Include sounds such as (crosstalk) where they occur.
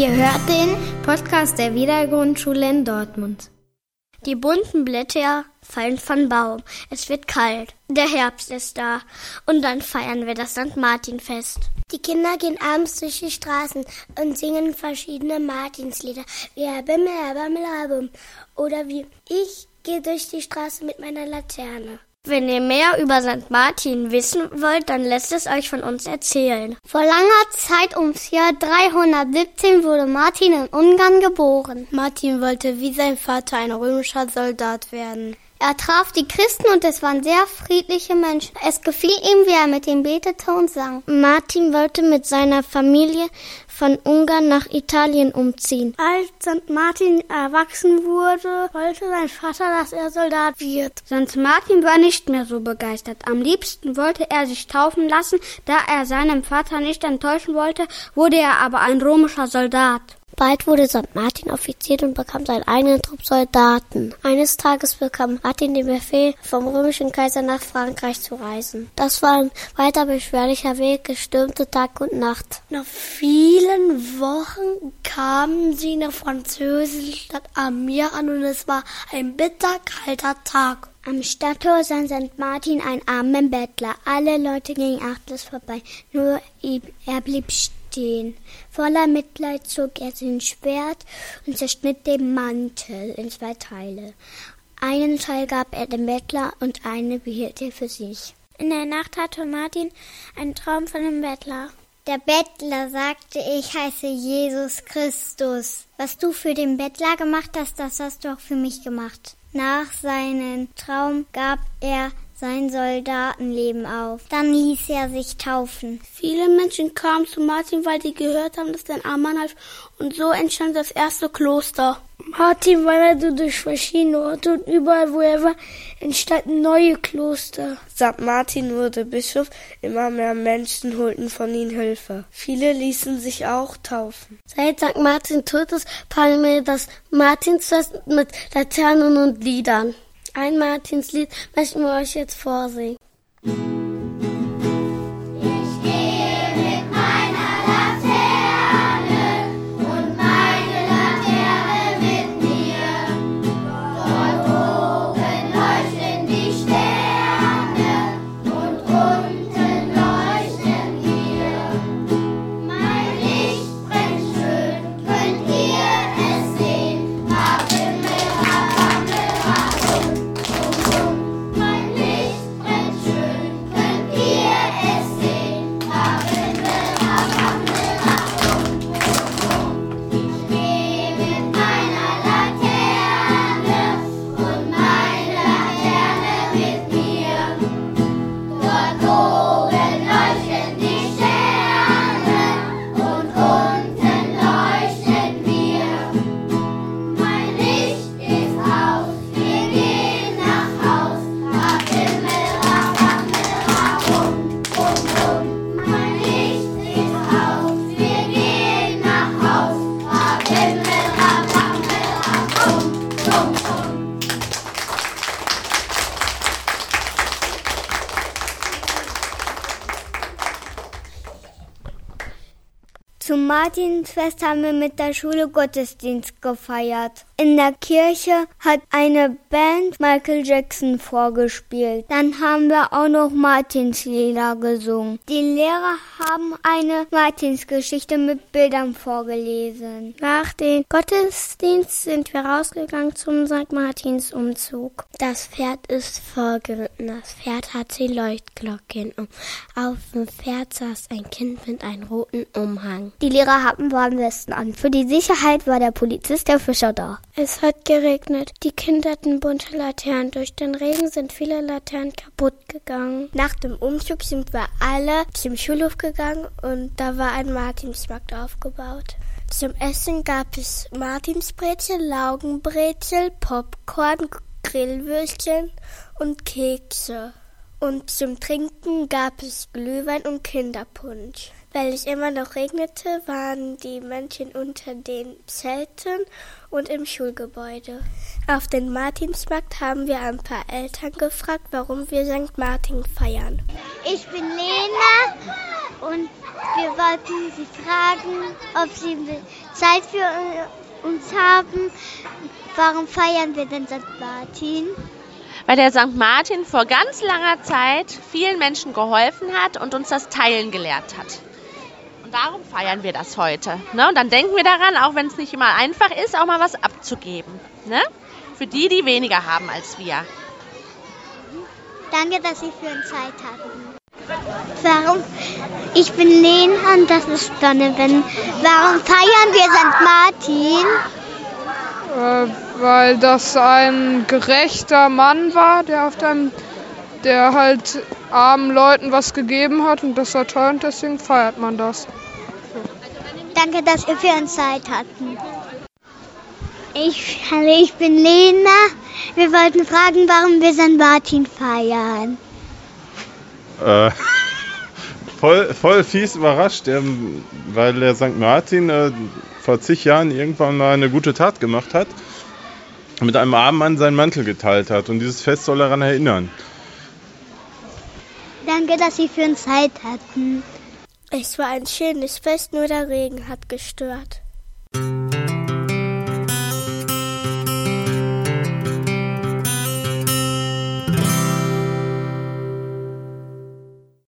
Ihr hört den Podcast der Wiedergrundschule in Dortmund. Die bunten Blätter fallen vom Baum. Es wird kalt. Der Herbst ist da. Und dann feiern wir das St. Martin-Fest. Die Kinder gehen abends durch die Straßen und singen verschiedene Martinslieder. Wie Bammel, Herr Bum. Oder wie Ich gehe durch die Straße mit meiner Laterne. Wenn ihr mehr über St. Martin wissen wollt, dann lasst es euch von uns erzählen. Vor langer Zeit ums Jahr 317 wurde Martin in Ungarn geboren. Martin wollte wie sein Vater ein römischer Soldat werden. Er traf die Christen und es waren sehr friedliche Menschen. Es gefiel ihm, wie er mit ihnen betete und sang. Martin wollte mit seiner Familie von Ungarn nach Italien umziehen. Als St. Martin erwachsen wurde, wollte sein Vater, dass er Soldat wird. St. Martin war nicht mehr so begeistert. Am liebsten wollte er sich taufen lassen, da er seinem Vater nicht enttäuschen wollte, wurde er aber ein römischer Soldat. Bald wurde St. Martin Offizier und bekam seinen eigenen Trupp Soldaten. Eines Tages bekam Martin den Befehl, vom römischen Kaiser nach Frankreich zu reisen. Das war ein weiter beschwerlicher Weg, es stürmte Tag und Nacht. Nach vielen Wochen kamen sie in der französischen Stadt Amir an und es war ein bitterkalter Tag. Am Stadttor sah St. Martin einen armen Bettler. Alle Leute gingen achtlos vorbei, nur er blieb stehen stehen. Voller Mitleid zog er sein Schwert und zerschnitt den Mantel in zwei Teile. Einen Teil gab er dem Bettler und einen behielt er für sich. In der Nacht hatte Martin einen Traum von dem Bettler. Der Bettler sagte, ich heiße Jesus Christus. Was du für den Bettler gemacht hast, das hast du auch für mich gemacht. Nach seinem Traum gab er sein Soldatenleben auf. Dann ließ er sich taufen. Viele Menschen kamen zu Martin, weil sie gehört haben, dass er ein armer half und so entstand das erste Kloster. Martin wanderte durch verschiedene Orte und überall, wo er war, entstanden neue Kloster. St. Martin wurde Bischof, immer mehr Menschen holten von ihm Hilfe. Viele ließen sich auch taufen. Seit St. Martin tot ist, feiern wir das Martinsfest mit Laternen und Liedern. Ein Martinslied möchten wir euch jetzt vorsingen. Martinsfest haben wir mit der Schule Gottesdienst gefeiert. In der Kirche hat eine Band Michael Jackson vorgespielt. Dann haben wir auch noch Martinslieder gesungen. Die Lehrer haben eine Martinsgeschichte mit Bildern vorgelesen. Nach dem Gottesdienst sind wir rausgegangen zum St. Martins Umzug. Das Pferd ist vorgeritten. Das Pferd hat die Leuchtglocken um. Auf dem Pferd saß ein Kind mit einem roten Umhang. Die Lehrer hatten Warnwesten an. Für die Sicherheit war der Polizist der Fischer da. Es hat geregnet. Die Kinder hatten bunte Laternen. Durch den Regen sind viele Laternen kaputt gegangen. Nach dem Umzug sind wir alle zum Schulhof gegangen und da war ein Martinsmarkt aufgebaut. Zum Essen gab es Martinsbrezel, Laugenbrezel, Popcorn, Grillwürstchen und Kekse. Und zum Trinken gab es Glühwein und Kinderpunsch. Weil es immer noch regnete, waren die Männchen unter den Zelten und im Schulgebäude. Auf den Martinsmarkt haben wir ein paar Eltern gefragt, warum wir St. Martin feiern. Ich bin Lena und wir wollten Sie fragen, ob Sie Zeit für uns haben. Warum feiern wir denn St. Martin? Weil der St. Martin vor ganz langer Zeit vielen Menschen geholfen hat und uns das Teilen gelehrt hat. Und darum feiern wir das heute. Ne? Und dann denken wir daran, auch wenn es nicht immer einfach ist, auch mal was abzugeben. Ne? Für die, die weniger haben als wir. Danke, dass Sie für uns Zeit hatten. Warum? Ich bin Lena und das ist Donovan. Warum feiern wir St. Martin? Äh, weil das ein gerechter Mann war, der auf dem, der halt armen Leuten was gegeben hat und das war toll und deswegen feiert man das. Danke, dass ihr für uns Zeit hatten. Ich, hallo, ich bin Lena. Wir wollten fragen, warum wir St. Martin feiern. Äh, (laughs) voll, voll fies überrascht, ähm, weil der St. Martin äh, vor zig Jahren irgendwann mal eine gute Tat gemacht hat, mit einem armen Mann seinen Mantel geteilt hat. Und dieses Fest soll daran erinnern. Danke, dass Sie für uns Zeit hatten. Es war ein schönes Fest, nur der Regen hat gestört.